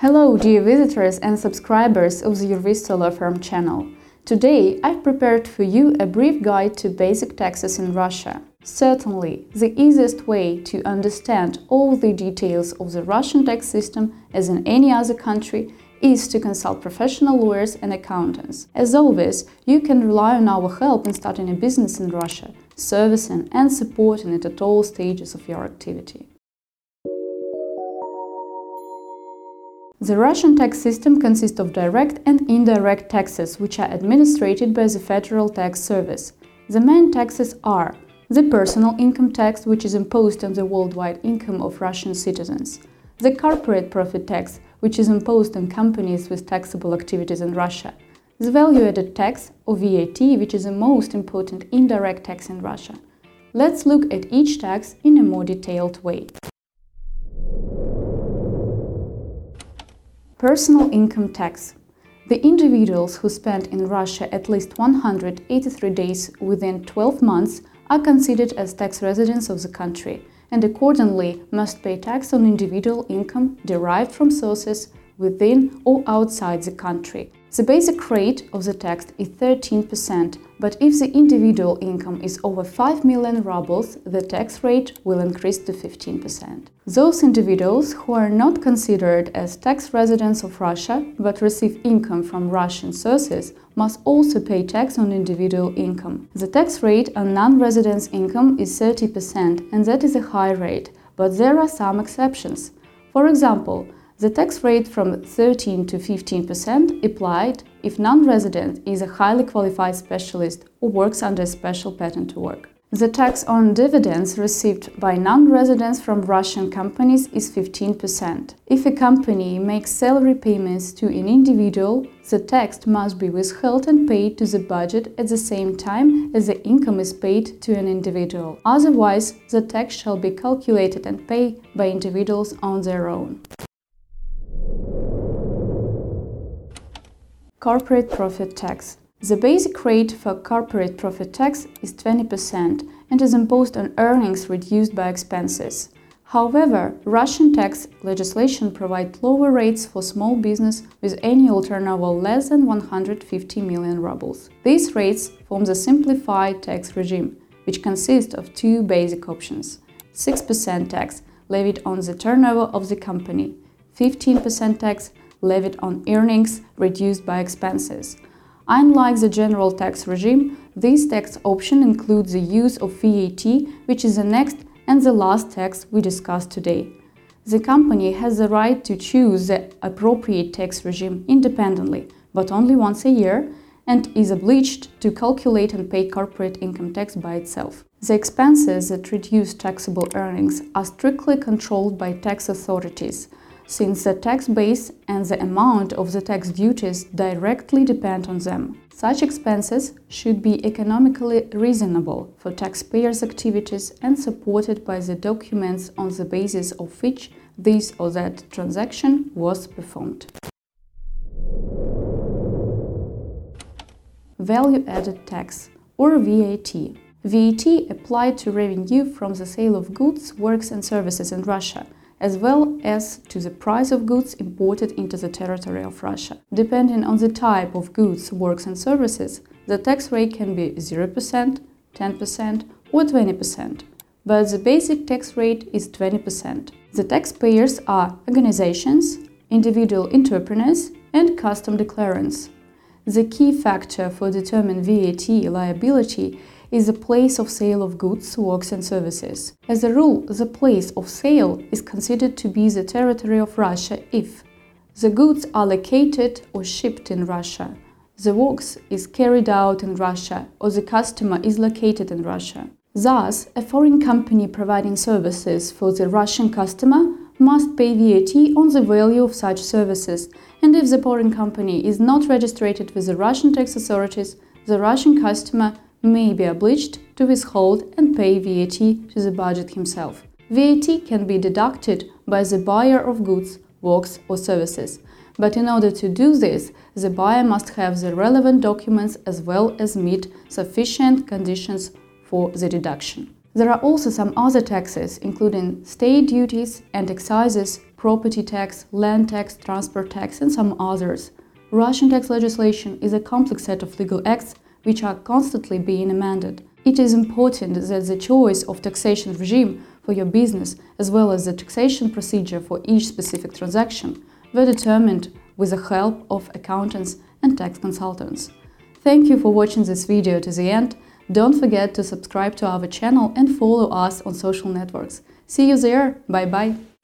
Hello, dear visitors and subscribers of the Jurvisto Law Firm channel. Today, I've prepared for you a brief guide to basic taxes in Russia. Certainly, the easiest way to understand all the details of the Russian tax system, as in any other country, is to consult professional lawyers and accountants. As always, you can rely on our help in starting a business in Russia, servicing and supporting it at all stages of your activity. The Russian tax system consists of direct and indirect taxes, which are administered by the Federal Tax Service. The main taxes are the personal income tax, which is imposed on the worldwide income of Russian citizens, the corporate profit tax, which is imposed on companies with taxable activities in Russia, the value added tax, or VAT, which is the most important indirect tax in Russia. Let's look at each tax in a more detailed way. Personal income tax. The individuals who spend in Russia at least 183 days within 12 months are considered as tax residents of the country and accordingly must pay tax on individual income derived from sources within or outside the country. The basic rate of the tax is 13%, but if the individual income is over 5 million rubles, the tax rate will increase to 15%. Those individuals who are not considered as tax residents of Russia but receive income from Russian sources must also pay tax on individual income. The tax rate on non-residents' income is 30%, and that is a high rate, but there are some exceptions. For example, the tax rate from 13 to 15% applied if non-resident is a highly qualified specialist or works under a special patent to work. The tax on dividends received by non-residents from Russian companies is 15%. If a company makes salary payments to an individual, the tax must be withheld and paid to the budget at the same time as the income is paid to an individual. Otherwise, the tax shall be calculated and paid by individuals on their own. Corporate profit tax. The basic rate for corporate profit tax is 20% and is imposed on earnings reduced by expenses. However, Russian tax legislation provides lower rates for small business with annual turnover less than 150 million rubles. These rates form the simplified tax regime, which consists of two basic options 6% tax levied on the turnover of the company, 15% tax levied on earnings reduced by expenses. Unlike the general tax regime, this tax option includes the use of VAT, which is the next and the last tax we discussed today. The company has the right to choose the appropriate tax regime independently, but only once a year, and is obliged to calculate and pay corporate income tax by itself. The expenses that reduce taxable earnings are strictly controlled by tax authorities since the tax base and the amount of the tax duties directly depend on them. Such expenses should be economically reasonable for taxpayers' activities and supported by the documents on the basis of which this or that transaction was performed. Value added tax or VAT. VAT applied to revenue from the sale of goods, works and services in Russia as well as to the price of goods imported into the territory of Russia. Depending on the type of goods, works and services, the tax rate can be 0%, 10% or 20%, but the basic tax rate is 20%. The taxpayers are organizations, individual entrepreneurs and custom declarants. The key factor for determining VAT liability is the place of sale of goods, works and services. As a rule, the place of sale is considered to be the territory of Russia if the goods are located or shipped in Russia, the works is carried out in Russia or the customer is located in Russia. Thus, a foreign company providing services for the Russian customer must pay VAT on the value of such services, and if the foreign company is not registered with the Russian tax authorities, the Russian customer may be obliged to withhold and pay VAT to the budget himself. VAT can be deducted by the buyer of goods, works or services. But in order to do this, the buyer must have the relevant documents as well as meet sufficient conditions for the deduction. There are also some other taxes, including state duties and excises, property tax, land tax, transport tax, and some others. Russian tax legislation is a complex set of legal acts which are constantly being amended. It is important that the choice of taxation regime for your business, as well as the taxation procedure for each specific transaction, were determined with the help of accountants and tax consultants. Thank you for watching this video to the end. Don't forget to subscribe to our channel and follow us on social networks. See you there. Bye bye.